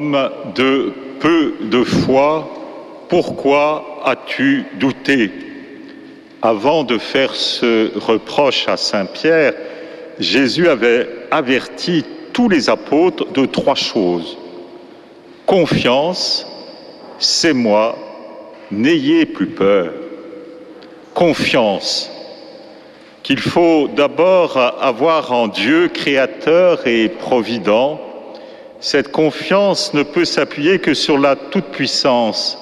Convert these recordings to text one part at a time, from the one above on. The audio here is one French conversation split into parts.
De peu de foi, pourquoi as-tu douté? Avant de faire ce reproche à Saint Pierre, Jésus avait averti tous les apôtres de trois choses. Confiance, c'est moi, n'ayez plus peur. Confiance, qu'il faut d'abord avoir en Dieu créateur et provident. Cette confiance ne peut s'appuyer que sur la toute-puissance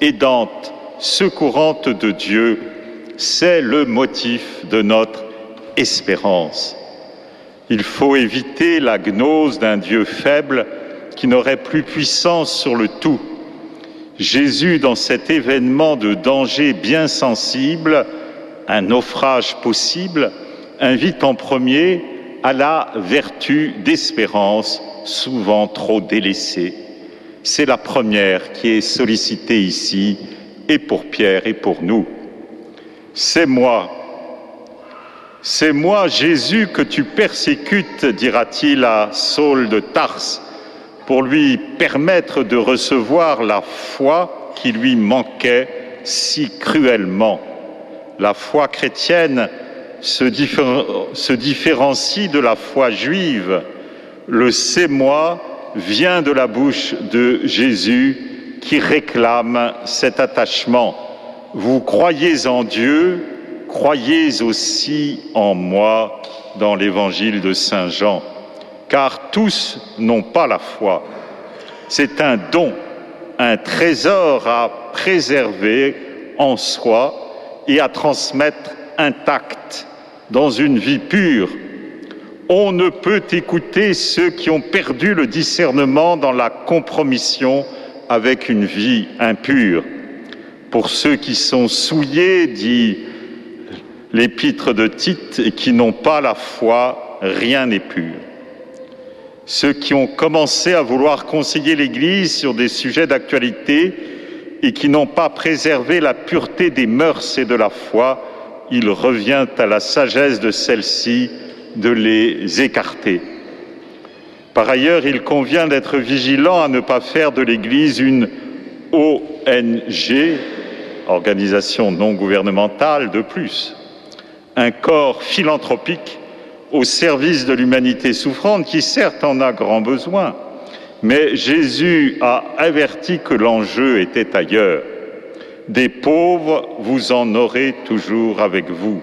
aidante, secourante de Dieu. C'est le motif de notre espérance. Il faut éviter la gnose d'un Dieu faible qui n'aurait plus puissance sur le tout. Jésus, dans cet événement de danger bien sensible, un naufrage possible, invite en premier à la vertu d'espérance, souvent trop délaissée. C'est la première qui est sollicitée ici, et pour Pierre et pour nous. C'est moi, c'est moi, Jésus, que tu persécutes, dira-t-il à Saul de Tarse, pour lui permettre de recevoir la foi qui lui manquait si cruellement. La foi chrétienne se, différencie de la foi juive. Le c'est moi vient de la bouche de Jésus qui réclame cet attachement. Vous croyez en Dieu, croyez aussi en moi dans l'évangile de Saint Jean, car tous n'ont pas la foi. C'est un don, un trésor à préserver en soi et à transmettre intact dans une vie pure. On ne peut écouter ceux qui ont perdu le discernement dans la compromission avec une vie impure. Pour ceux qui sont souillés, dit l'épître de Tite, et qui n'ont pas la foi, rien n'est pur. Ceux qui ont commencé à vouloir conseiller l'Église sur des sujets d'actualité et qui n'ont pas préservé la pureté des mœurs et de la foi, il revient à la sagesse de celle-ci de les écarter. Par ailleurs, il convient d'être vigilant à ne pas faire de l'Église une ONG, organisation non gouvernementale de plus, un corps philanthropique au service de l'humanité souffrante qui certes en a grand besoin, mais Jésus a averti que l'enjeu était ailleurs. Des pauvres, vous en aurez toujours avec vous.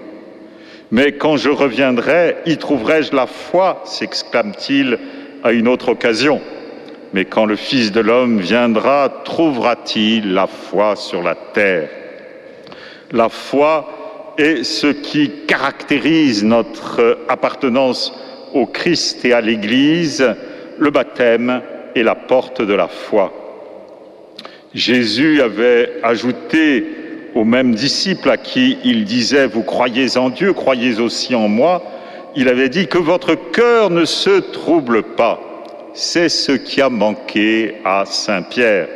Mais quand je reviendrai, y trouverai-je la foi s'exclame-t-il à une autre occasion. Mais quand le Fils de l'homme viendra, trouvera-t-il la foi sur la terre? La foi est ce qui caractérise notre appartenance au Christ et à l'Église, le baptême et la porte de la foi. Jésus avait ajouté aux mêmes disciples à qui il disait, vous croyez en Dieu, croyez aussi en moi, il avait dit que votre cœur ne se trouble pas. C'est ce qui a manqué à Saint Pierre.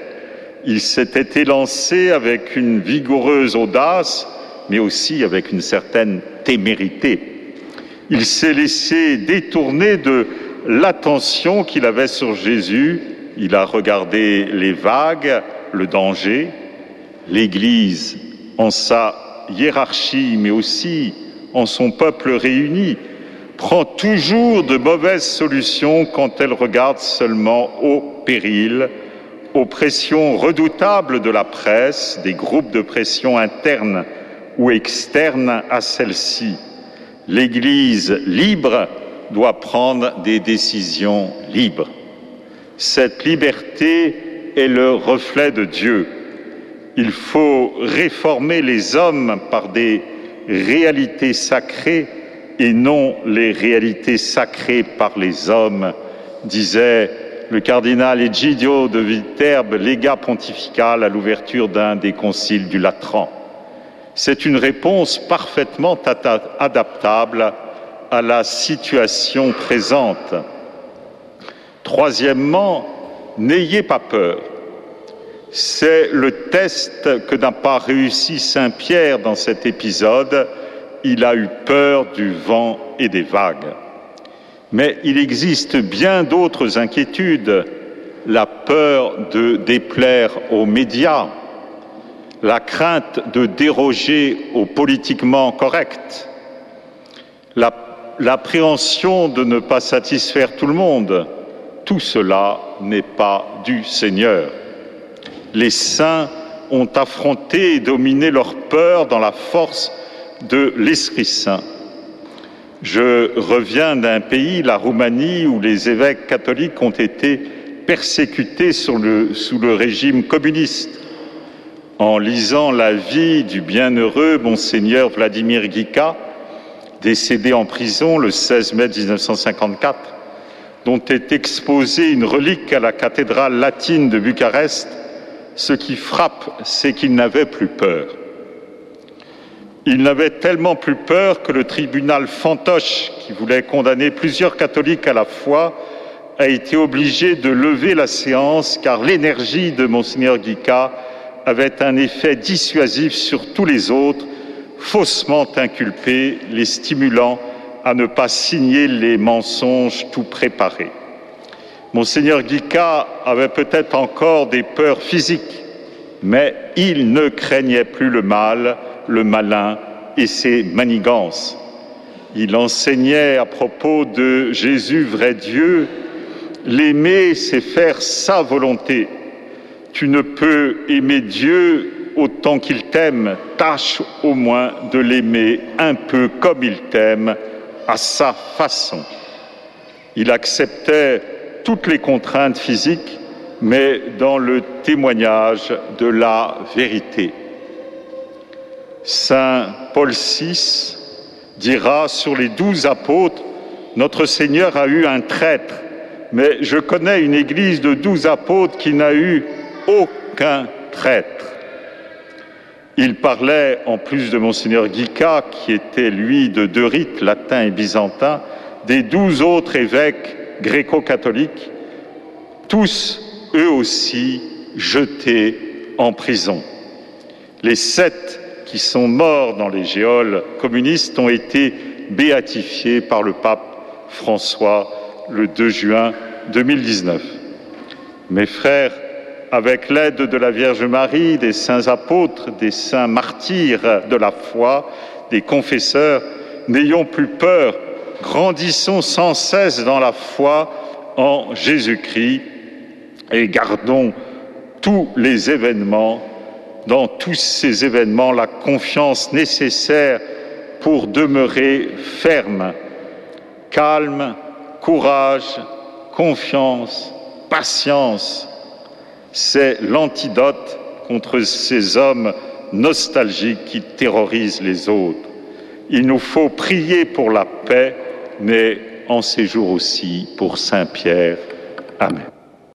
Il s'était élancé avec une vigoureuse audace, mais aussi avec une certaine témérité. Il s'est laissé détourner de l'attention qu'il avait sur Jésus, il a regardé les vagues, le danger, l'Église en sa hiérarchie, mais aussi en son peuple réuni, prend toujours de mauvaises solutions quand elle regarde seulement au péril, aux pressions redoutables de la presse, des groupes de pression internes ou externes à celle-ci. L'Église libre doit prendre des décisions libres. Cette liberté est le reflet de Dieu. Il faut réformer les hommes par des réalités sacrées et non les réalités sacrées par les hommes, disait le cardinal Egidio de Viterbe, légat pontifical à l'ouverture d'un des conciles du Latran. C'est une réponse parfaitement adaptable à la situation présente. Troisièmement, n'ayez pas peur. C'est le test que n'a pas réussi Saint Pierre dans cet épisode. Il a eu peur du vent et des vagues. Mais il existe bien d'autres inquiétudes. la peur de déplaire aux médias, la crainte de déroger au politiquement correct, l'appréhension de ne pas satisfaire tout le monde, tout cela n'est pas du Seigneur. Les saints ont affronté et dominé leur peur dans la force de l'Esprit Saint. Je reviens d'un pays, la Roumanie, où les évêques catholiques ont été persécutés sous le régime communiste. En lisant la vie du bienheureux monseigneur Vladimir Guica, décédé en prison le 16 mai 1954, dont est exposée une relique à la cathédrale latine de Bucarest, ce qui frappe, c'est qu'il n'avait plus peur. Il n'avait tellement plus peur que le tribunal fantoche, qui voulait condamner plusieurs catholiques à la foi, a été obligé de lever la séance car l'énergie de monseigneur Guica avait un effet dissuasif sur tous les autres, faussement inculpés, les stimulant à ne pas signer les mensonges tout préparés. Monseigneur Guica avait peut-être encore des peurs physiques, mais il ne craignait plus le mal, le malin et ses manigances. Il enseignait à propos de Jésus, vrai Dieu, l'aimer, c'est faire sa volonté. Tu ne peux aimer Dieu autant qu'il t'aime, tâche au moins de l'aimer un peu comme il t'aime, à sa façon. Il acceptait toutes les contraintes physiques, mais dans le témoignage de la vérité. Saint Paul VI dira sur les douze apôtres, notre Seigneur a eu un traître, mais je connais une église de douze apôtres qui n'a eu aucun traître. Il parlait, en plus de Monseigneur Guica, qui était lui de deux rites, latin et byzantin, des douze autres évêques gréco-catholiques, tous eux aussi jetés en prison. Les sept qui sont morts dans les géoles communistes ont été béatifiés par le pape François le 2 juin 2019. Mes frères, avec l'aide de la Vierge Marie, des saints apôtres, des saints martyrs de la foi, des confesseurs, n'ayons plus peur grandissons sans cesse dans la foi en Jésus-Christ et gardons tous les événements, dans tous ces événements, la confiance nécessaire pour demeurer ferme, calme, courage, confiance, patience. C'est l'antidote contre ces hommes nostalgiques qui terrorisent les autres. Il nous faut prier pour la paix mais en séjour aussi pour Saint Pierre. Amen.